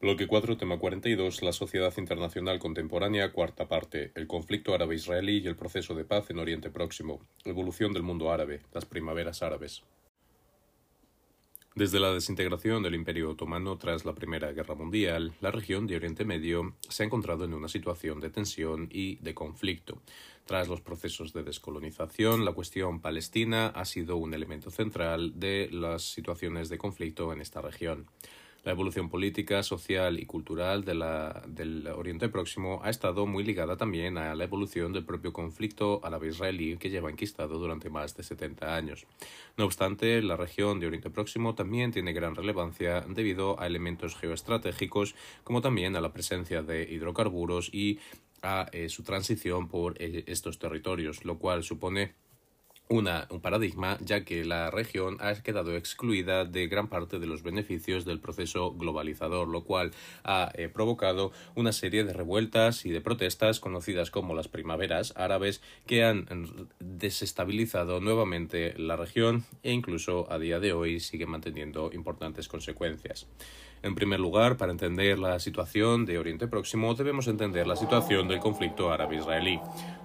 Bloque 4, tema 42, la sociedad internacional contemporánea, cuarta parte, el conflicto árabe-israelí y el proceso de paz en Oriente Próximo, evolución del mundo árabe, las primaveras árabes. Desde la desintegración del Imperio Otomano tras la Primera Guerra Mundial, la región de Oriente Medio se ha encontrado en una situación de tensión y de conflicto. Tras los procesos de descolonización, la cuestión palestina ha sido un elemento central de las situaciones de conflicto en esta región. La evolución política, social y cultural de del Oriente Próximo ha estado muy ligada también a la evolución del propio conflicto árabe-israelí que lleva enquistado durante más de 70 años. No obstante, la región de Oriente Próximo también tiene gran relevancia debido a elementos geoestratégicos como también a la presencia de hidrocarburos y a eh, su transición por eh, estos territorios, lo cual supone una, un paradigma, ya que la región ha quedado excluida de gran parte de los beneficios del proceso globalizador, lo cual ha eh, provocado una serie de revueltas y de protestas conocidas como las primaveras árabes que han desestabilizado nuevamente la región e incluso a día de hoy sigue manteniendo importantes consecuencias. En primer lugar, para entender la situación de Oriente Próximo, debemos entender la situación del conflicto árabe-israelí.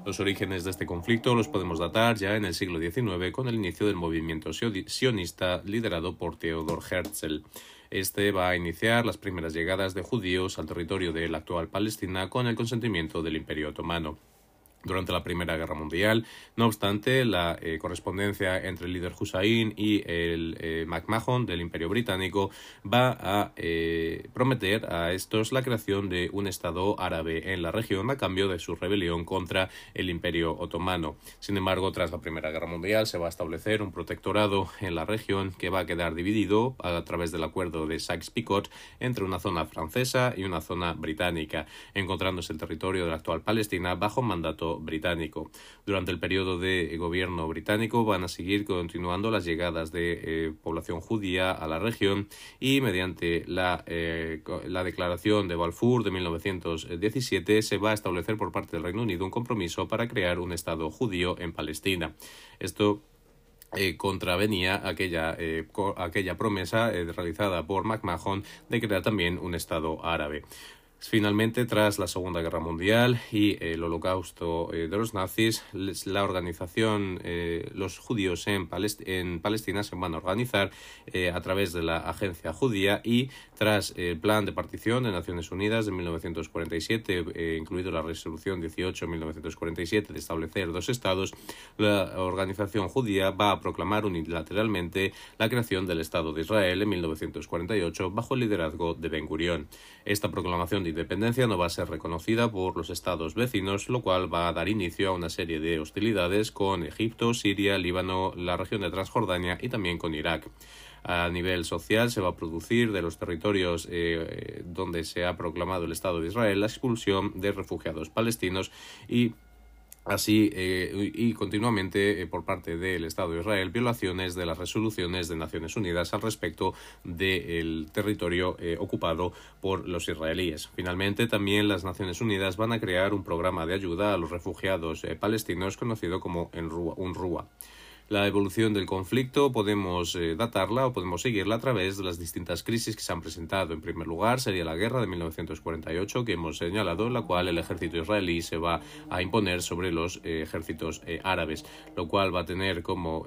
Los orígenes de este conflicto los podemos datar ya en el siglo XIX con el inicio del movimiento sionista liderado por Theodor Herzl. Este va a iniciar las primeras llegadas de judíos al territorio de la actual Palestina con el consentimiento del Imperio Otomano durante la Primera Guerra Mundial. No obstante, la eh, correspondencia entre el líder Hussein y el eh, McMahon del Imperio Británico va a eh, prometer a estos la creación de un Estado árabe en la región a cambio de su rebelión contra el Imperio Otomano. Sin embargo, tras la Primera Guerra Mundial se va a establecer un protectorado en la región que va a quedar dividido a través del acuerdo de Sykes-Picot entre una zona francesa y una zona británica, encontrándose el territorio de la actual Palestina bajo mandato británico. Durante el periodo de gobierno británico van a seguir continuando las llegadas de eh, población judía a la región y mediante la, eh, la declaración de Balfour de 1917 se va a establecer por parte del Reino Unido un compromiso para crear un Estado judío en Palestina. Esto eh, contravenía aquella, aquella promesa realizada por McMahon de crear también un Estado árabe. Finalmente, tras la Segunda Guerra Mundial y el holocausto eh, de los nazis, la organización, eh, los judíos en, Palestina se van a organizar eh, a través de la Agencia Judía y tras el Plan de Partición de Naciones Unidas de 1947, incluido la Resolución 18-1947 de establecer dos estados, la organización judía va a proclamar unilateralmente la creación del Estado de Israel en 1948 bajo el liderazgo de Ben Gurión. Esta proclamación de independencia no va a ser reconocida por los estados vecinos, lo cual va a dar inicio a una serie de hostilidades con Egipto, Siria, Líbano, la región de Transjordania y también con Irak. A nivel social se va a producir de los territorios eh, donde se ha proclamado el Estado de Israel la expulsión de refugiados palestinos y así eh, y continuamente eh, por parte del Estado de Israel violaciones de las resoluciones de Naciones Unidas al respecto del territorio eh, ocupado por los israelíes. Finalmente, también las Naciones Unidas van a crear un programa de ayuda a los refugiados palestinos conocido como UNRWA. La evolución del conflicto podemos eh, datarla o podemos seguirla a través de las distintas crisis que se han presentado. En primer lugar, sería la guerra de 1948 que hemos señalado, en la cual el ejército israelí se va a imponer sobre los eh, ejércitos eh, árabes, lo cual va a tener como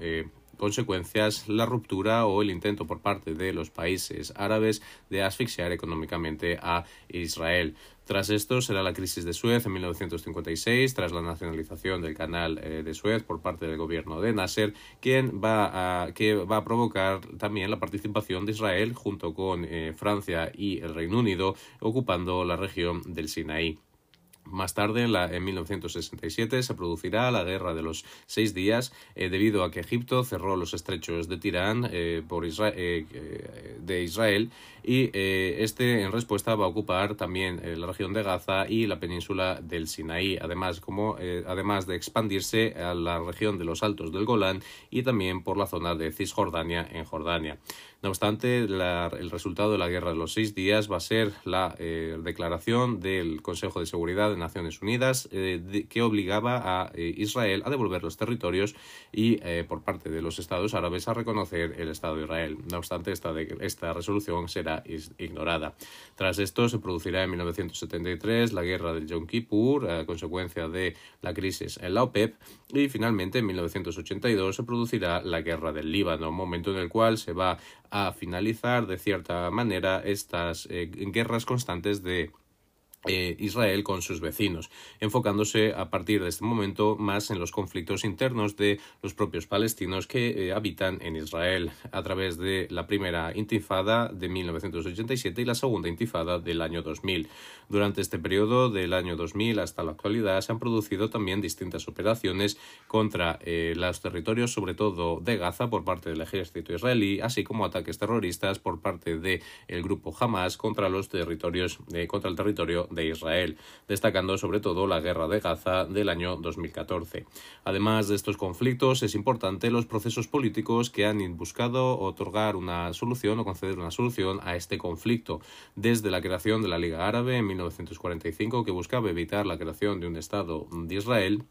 consecuencias la ruptura o el intento por parte de los países árabes de asfixiar económicamente a Israel. Tras esto será la crisis de Suez en 1956, tras la nacionalización del canal eh, de Suez por parte del gobierno de Nasser, quien va a, que va a provocar también la participación de Israel junto con eh, Francia y el Reino Unido ocupando la región del Sinaí. Más tarde, en, la, en 1967, se producirá la Guerra de los Seis Días, eh, debido a que Egipto cerró los estrechos de Tirán eh, por eh, de Israel y este en respuesta va a ocupar también la región de Gaza y la península del Sinaí, además, como, además de expandirse a la región de los Altos del Golán y también por la zona de Cisjordania en Jordania. No obstante, el resultado de la guerra de los seis días va a ser la eh, declaración del Consejo de Seguridad de Naciones Unidas eh, que obligaba a eh, Israel a devolver los territorios y por parte de los estados árabes a reconocer el Estado de Israel. No obstante, esta, resolución será ignorada. Tras esto, se producirá en 1973 la guerra del Yom Kippur a consecuencia de la crisis en la OPEP y finalmente en 1982 se producirá la guerra del Líbano, momento en el cual se va a finalizar de cierta manera estas eh, guerras constantes de eh, Israel con sus vecinos, enfocándose a partir de este momento más en los conflictos internos de los propios palestinos que eh, habitan en Israel a través de la primera intifada de 1987 y la segunda intifada del año 2000. Durante este periodo del año 2000 hasta la actualidad se han producido también distintas operaciones contra eh, los territorios, sobre todo de Gaza por parte del ejército israelí, así como ataques terroristas por parte del grupo Hamas contra los territorios contra el territorio de Israel, destacando sobre todo la guerra de Gaza del año 2014. Además de estos conflictos, es importante los procesos políticos que han buscado otorgar una solución o conceder una solución a este conflicto, desde la creación de la Liga Árabe en 1945, que buscaba evitar la creación de un Estado de Israel,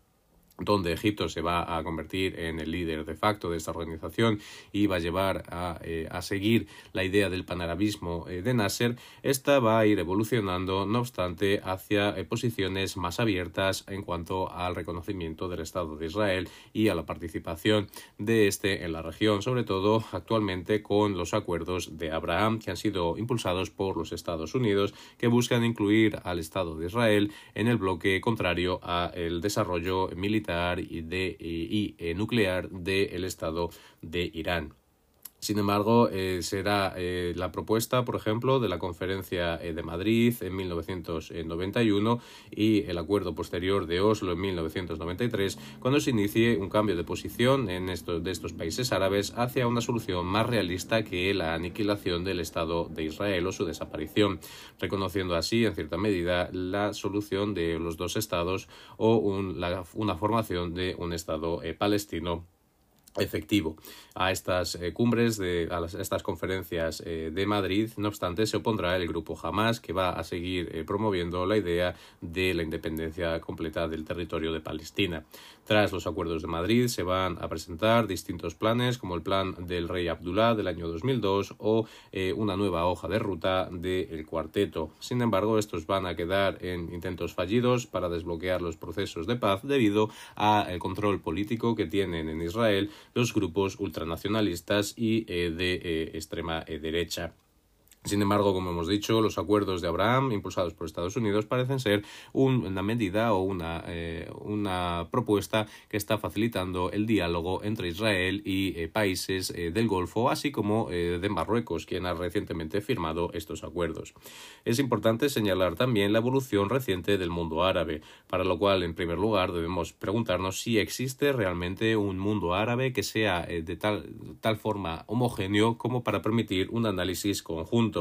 donde Egipto se va a convertir en el líder de facto de esta organización y va a llevar a, eh, seguir la idea del panarabismo eh, de Nasser, esta va a ir evolucionando, no obstante, hacia eh, posiciones más abiertas en cuanto al reconocimiento del Estado de Israel y a la participación de este en la región, sobre todo actualmente con los acuerdos de Abraham que han sido impulsados por los Estados Unidos que buscan incluir al Estado de Israel en el bloque contrario al desarrollo militar y, de, y, eh, nuclear del Estado de Irán. Sin embargo, eh, será eh, la propuesta, por ejemplo, de la Conferencia de Madrid en 1991 y el acuerdo posterior de Oslo en 1993, cuando se inicie un cambio de posición en estos, de estos países árabes hacia una solución más realista que la aniquilación del Estado de Israel o su desaparición, reconociendo así, en cierta medida, la solución de los dos estados o una formación de un Estado eh, palestino efectivo a estas eh, cumbres, de, a, estas conferencias eh, de Madrid. No obstante, se opondrá el grupo Hamas, que va a seguir eh, promoviendo la idea de la independencia completa del territorio de Palestina. Tras los acuerdos de Madrid, se van a presentar distintos planes, como el plan del rey Abdullah del año 2002 o una nueva hoja de ruta del cuarteto. Sin embargo, estos van a quedar en intentos fallidos para desbloquear los procesos de paz debido al control político que tienen en Israel los grupos ultranacionalistas y eh, de eh, extrema eh, derecha. Sin embargo, como hemos dicho, los acuerdos de Abraham impulsados por Estados Unidos parecen ser una medida o una, eh, una propuesta que está facilitando el diálogo entre Israel y eh, países eh, del Golfo, así como de Marruecos, quien ha recientemente firmado estos acuerdos. Es importante señalar también la evolución reciente del mundo árabe, para lo cual, en primer lugar, debemos preguntarnos si existe realmente un mundo árabe que sea de tal, tal forma homogéneo como para permitir un análisis conjunto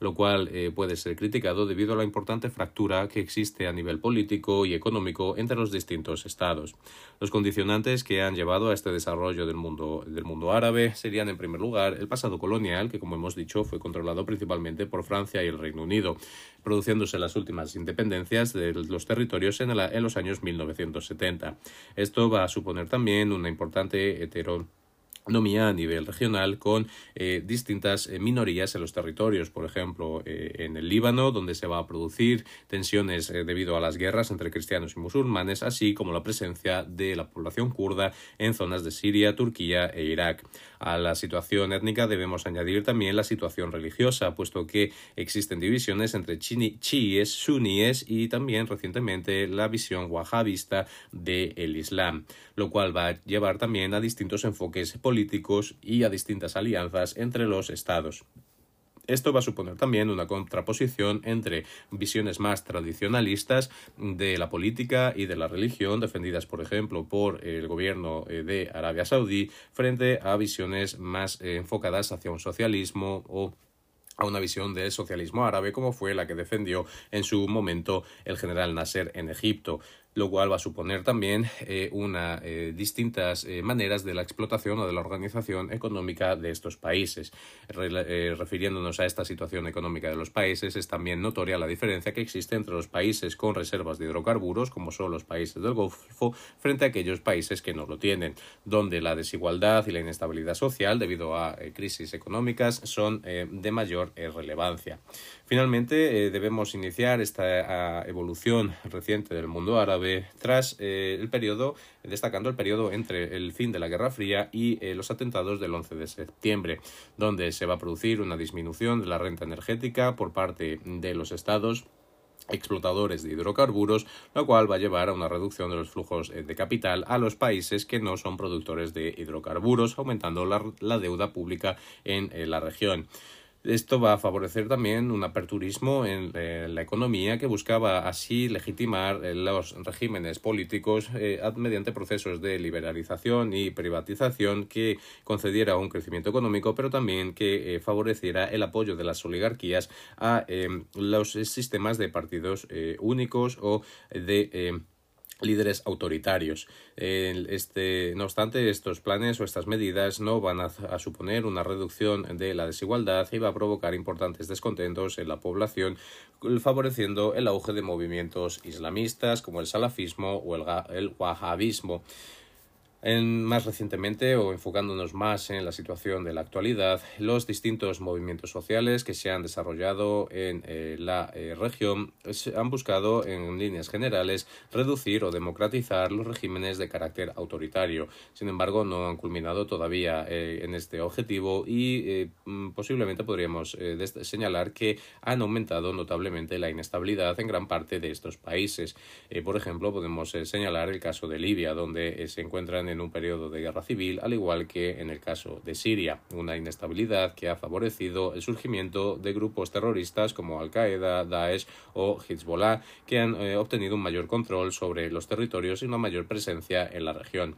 lo cual eh, puede ser criticado debido a la importante fractura que existe a nivel político y económico entre los distintos estados. Los condicionantes que han llevado a este desarrollo del mundo, del mundo árabe serían, en primer lugar, el pasado colonial, que, como hemos dicho, fue controlado principalmente por Francia y el Reino Unido, produciéndose las últimas independencias de los territorios en, en los años 1970. Esto va a suponer también una importante hetero a nivel regional con eh, distintas eh, minorías en los territorios, por ejemplo, eh, en el Líbano, donde se va a producir tensiones debido a las guerras entre cristianos y musulmanes, así como la presencia de la población kurda en zonas de Siria, Turquía e Irak. A la situación étnica debemos añadir también la situación religiosa, puesto que existen divisiones entre chiíes, suníes y también recientemente la visión wahhabista del Islam, lo cual va a llevar también a distintos enfoques políticos y a distintas alianzas entre los estados. Esto va a suponer también una contraposición entre visiones más tradicionalistas de la política y de la religión, defendidas, por ejemplo, por el gobierno eh, de Arabia Saudí, frente a visiones más eh, enfocadas hacia un socialismo o a una visión del socialismo árabe como fue la que defendió en su momento el general Nasser en Egipto lo cual va a suponer también eh, eh, distintas eh, maneras de la explotación o de la organización económica de estos países. refiriéndonos a esta situación económica de los países, es también notoria la diferencia que existe entre los países con reservas de hidrocarburos, como son los países del Golfo, frente a aquellos países que no lo tienen, donde la desigualdad y la inestabilidad social, debido a crisis económicas, son de mayor relevancia. Finalmente, debemos iniciar esta evolución reciente del mundo árabe tras eh, el periodo, destacando el periodo entre el fin de la Guerra Fría y eh, los atentados del 11 de septiembre, donde se va a producir una disminución de la renta energética por parte de los estados explotadores de hidrocarburos, lo cual va a llevar a una reducción de los flujos eh, de capital a los países que no son productores de hidrocarburos, aumentando la, deuda pública en la región. Esto va a favorecer también un aperturismo en eh, la economía que buscaba así legitimar eh, los regímenes políticos eh, mediante procesos de liberalización y privatización que concediera un crecimiento económico, pero también que favoreciera el apoyo de las oligarquías a los sistemas de partidos únicos o de líderes autoritarios. Este, no obstante, estos planes o estas medidas no van a, suponer una reducción de la desigualdad y va a provocar importantes descontentos en la población, favoreciendo el auge de movimientos islamistas como el salafismo o el, el más recientemente, o enfocándonos más en la situación de la actualidad, los distintos movimientos sociales que se han desarrollado en eh, la eh, región han buscado, en líneas generales, reducir o democratizar los regímenes de carácter autoritario. Sin embargo, no han culminado todavía eh, en este objetivo y mm, posiblemente podríamos señalar que han aumentado notablemente la inestabilidad en gran parte de estos países. por ejemplo, podemos señalar el caso de Libia, donde se encuentran en en un periodo de guerra civil, al igual que en el caso de Siria, una inestabilidad que ha favorecido el surgimiento de grupos terroristas como Al-Qaeda, Daesh o Hezbollah, que han eh, obtenido un mayor control sobre los territorios y una mayor presencia en la región.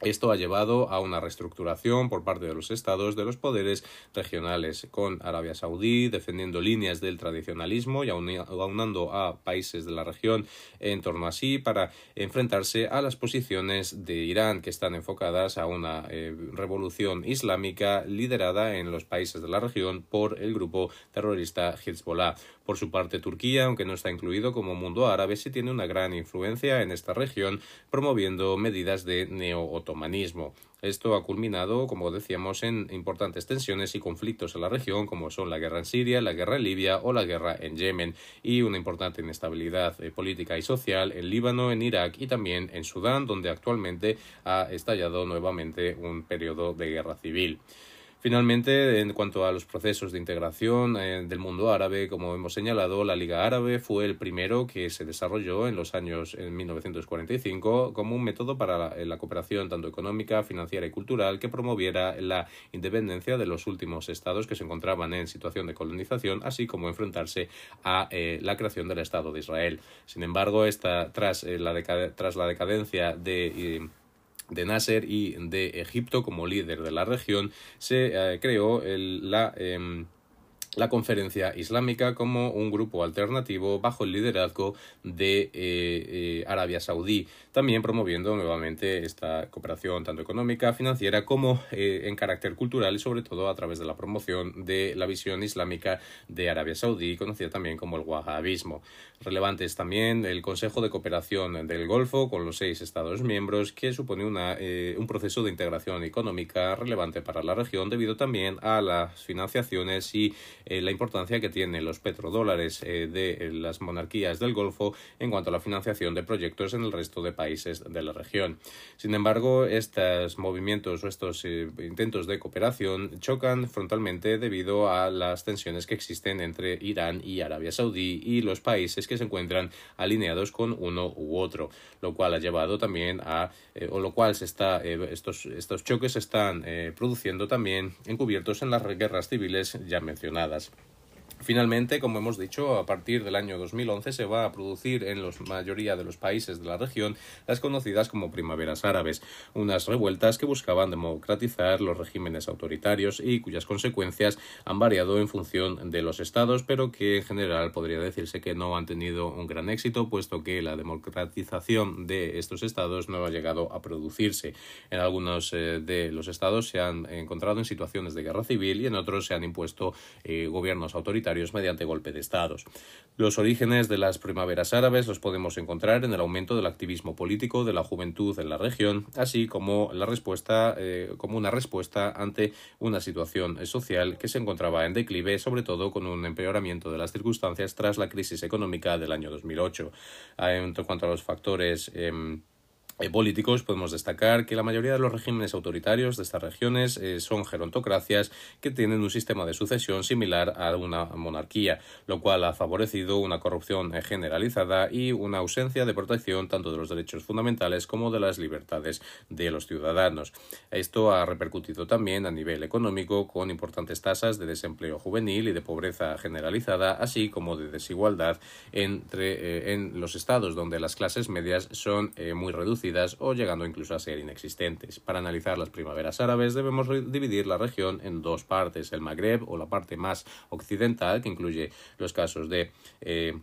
Esto ha llevado a una reestructuración por parte de los estados de los poderes regionales, con Arabia Saudí defendiendo líneas del tradicionalismo y aunando a países de la región en torno a sí para enfrentarse a las posiciones de Irán que están enfocadas a una eh, revolución islámica liderada en los países de la región por el grupo terrorista Hezbollah. Por su parte, Turquía, aunque no está incluido como mundo árabe, sí tiene una gran influencia en esta región, promoviendo medidas de neo-otomanismo. Esto ha culminado, como decíamos, en importantes tensiones y conflictos en la región, como son la guerra en Siria, la guerra en Libia o la guerra en Yemen, y una importante inestabilidad eh, política y social en Líbano, en Irak y también en Sudán, donde actualmente ha estallado nuevamente un periodo de guerra civil. Finalmente, en cuanto a los procesos de integración eh, del mundo árabe, como hemos señalado, la Liga Árabe fue el primero que se desarrolló en los años en 1945 como un método para la, cooperación tanto económica, financiera y cultural que promoviera la independencia de los últimos estados que se encontraban en situación de colonización, así como enfrentarse a eh, la creación del Estado de Israel. Sin embargo, esta, tras, eh, la, tras la decadencia de de Nasser y de Egipto como líder de la región, se eh, creó el, la em, la Conferencia Islámica como un grupo alternativo bajo el liderazgo de eh, eh, Arabia Saudí, también promoviendo nuevamente esta cooperación tanto económica, financiera como eh, en carácter cultural y sobre todo a través de la promoción de la visión islámica de Arabia Saudí, conocida también como el wahhabismo. Relevantes también el Consejo de Cooperación del Golfo con los seis Estados miembros, que supone una, un proceso de integración económica relevante para la región debido también a las financiaciones y eh, la importancia que tienen los petrodólares eh, de eh, las monarquías del Golfo en cuanto a la financiación de proyectos en el resto de países de la región. Sin embargo, estos movimientos o estos intentos de cooperación chocan frontalmente debido a las tensiones que existen entre Irán y Arabia Saudí y los países que se encuentran alineados con uno u otro, lo cual ha llevado también a, o lo cual se está, estos, estos choques se están produciendo también encubiertos en las guerras civiles ya mencionadas. Yes. Finalmente, como hemos dicho, a partir del año 2011 se va a producir en la mayoría de los países de la región las conocidas como primaveras árabes, unas revueltas que buscaban democratizar los regímenes autoritarios y cuyas consecuencias han variado en función de los estados, pero que en general podría decirse que no han tenido un gran éxito, puesto que la democratización de estos estados no ha llegado a producirse. En algunos eh, de los estados se han encontrado en situaciones de guerra civil y en otros se han impuesto eh, gobiernos autoritarios mediante golpe de estados. Los orígenes de las primaveras árabes los podemos encontrar en el aumento del activismo político de la juventud en la región, así como la respuesta eh, como una respuesta ante una situación social que se encontraba en declive, sobre todo con un empeoramiento de las circunstancias tras la crisis económica del año 2008. En cuanto a los factores em, políticos podemos destacar que la mayoría de los regímenes autoritarios de estas regiones eh, son gerontocracias que tienen un sistema de sucesión similar a una monarquía, lo cual ha favorecido una corrupción eh, generalizada y una ausencia de protección tanto de los derechos fundamentales como de las libertades de los ciudadanos. Esto ha repercutido también a nivel económico con importantes tasas de desempleo juvenil y de pobreza generalizada, así como de desigualdad entre en los estados donde las clases medias son muy reducidas o llegando incluso a ser inexistentes. Para analizar las primaveras árabes debemos dividir la región en dos partes, el Magreb o la parte más occidental, que incluye los casos de eh,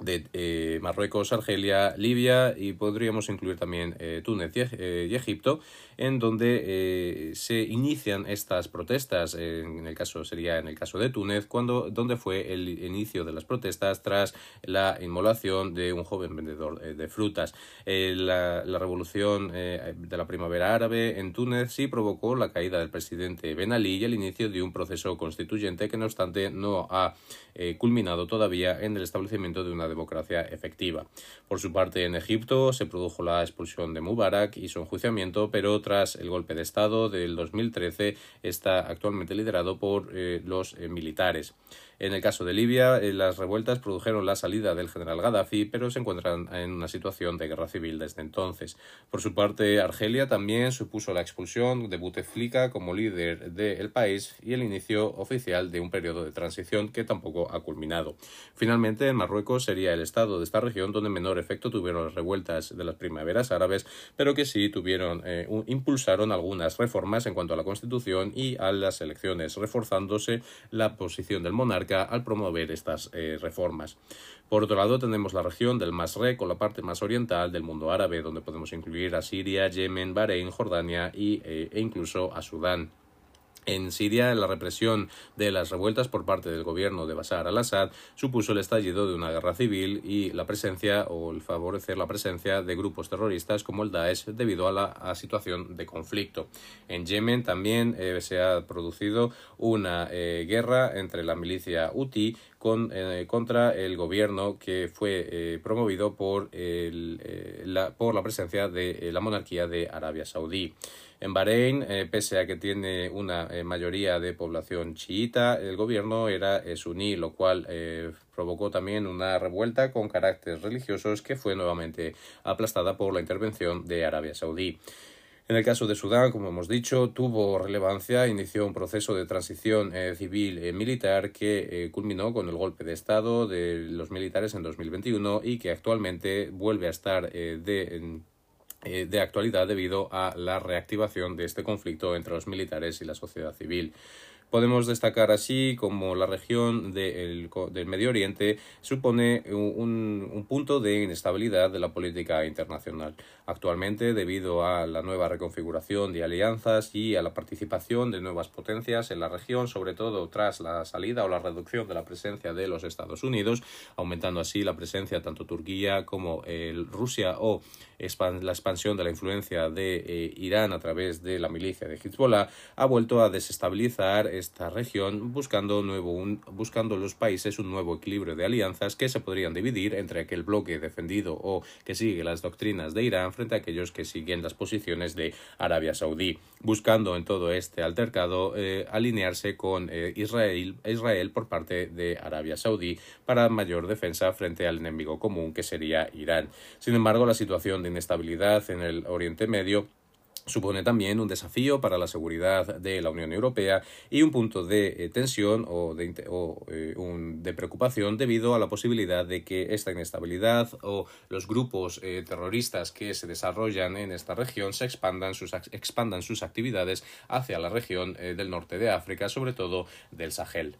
de eh, Marruecos, Argelia, Libia y podríamos incluir también eh, Túnez eh, y, Egipto, en donde se inician estas protestas. En el caso sería en el caso de Túnez, cuando donde fue el inicio de las protestas tras la inmolación de un joven vendedor de frutas. La, la, revolución de la primavera árabe en Túnez sí provocó la caída del presidente Ben Ali y el inicio de un proceso constituyente que no obstante no ha culminado todavía en el establecimiento de una democracia efectiva. Por su parte, en Egipto se produjo la expulsión de Mubarak y su enjuiciamiento, pero tras el golpe de Estado del 2013 está actualmente liderado por eh, los eh, militares. En el caso de Libia, eh, las revueltas produjeron la salida del general Gaddafi, pero se encuentran en una situación de guerra civil desde entonces. Por su parte, Argelia también supuso la expulsión de Bouteflika como líder del país y el inicio oficial de un periodo de transición que tampoco ha culminado. Finalmente, en Marruecos sería el estado de esta región donde menor efecto tuvieron las revueltas de las primaveras árabes, pero que sí tuvieron, eh, impulsaron algunas reformas en cuanto a la constitución y a las elecciones, reforzándose la posición del monarca al promover estas eh, reformas. Por otro lado, tenemos la región del Masrek o la parte más oriental del mundo árabe, donde podemos incluir a Siria, Yemen, Bahrein, Jordania y, eh, e incluso a Sudán. En Siria, la represión de las revueltas por parte del gobierno de Bashar al-Assad supuso el estallido de una guerra civil y la presencia o el favorecer la presencia de grupos terroristas como el Daesh debido a la situación de conflicto. En Yemen también eh, se ha producido una eh, guerra entre la milicia Houthi con, eh, contra el gobierno que fue promovido por, la, por la presencia de la monarquía de Arabia Saudí. En Bahrein, eh, pese a que tiene una eh, mayoría de población chiita, el gobierno era eh, suní, lo cual provocó también una revuelta con caracteres religiosos que fue nuevamente aplastada por la intervención de Arabia Saudí. En el caso de Sudán, como hemos dicho, tuvo relevancia, inició un proceso de transición civil militar que culminó con el golpe de Estado de los militares en 2021 y que actualmente vuelve a estar de, eh, de actualidad debido a la reactivación de este conflicto entre los militares y la sociedad civil. Podemos destacar así como la región del Medio Oriente supone un, punto de inestabilidad de la política internacional. Actualmente, debido a la nueva reconfiguración de alianzas y a la participación de nuevas potencias en la región, sobre todo tras la salida o la reducción de la presencia de los Estados Unidos, aumentando así la presencia tanto Turquía como Rusia o la expansión de la influencia de eh, Irán a través de la milicia de Hezbollah, ha vuelto a desestabilizar esta región buscando, nuevo, buscando los países un nuevo equilibrio de alianzas que se podrían dividir entre aquel bloque defendido o que sigue las doctrinas de Irán frente a aquellos que siguen las posiciones de Arabia Saudí, buscando en todo este altercado eh, alinearse con eh, Israel, Israel por parte de Arabia Saudí para mayor defensa frente al enemigo común que sería Irán. Sin embargo, la situación de inestabilidad en el Oriente Medio supone también un desafío para la seguridad de la Unión Europea y un punto de eh, tensión o, de, eh, de, preocupación debido a la posibilidad de que esta inestabilidad o los grupos eh, terroristas que se desarrollan en esta región se expandan sus, expandan sus actividades hacia la región del norte de África, sobre todo del Sahel.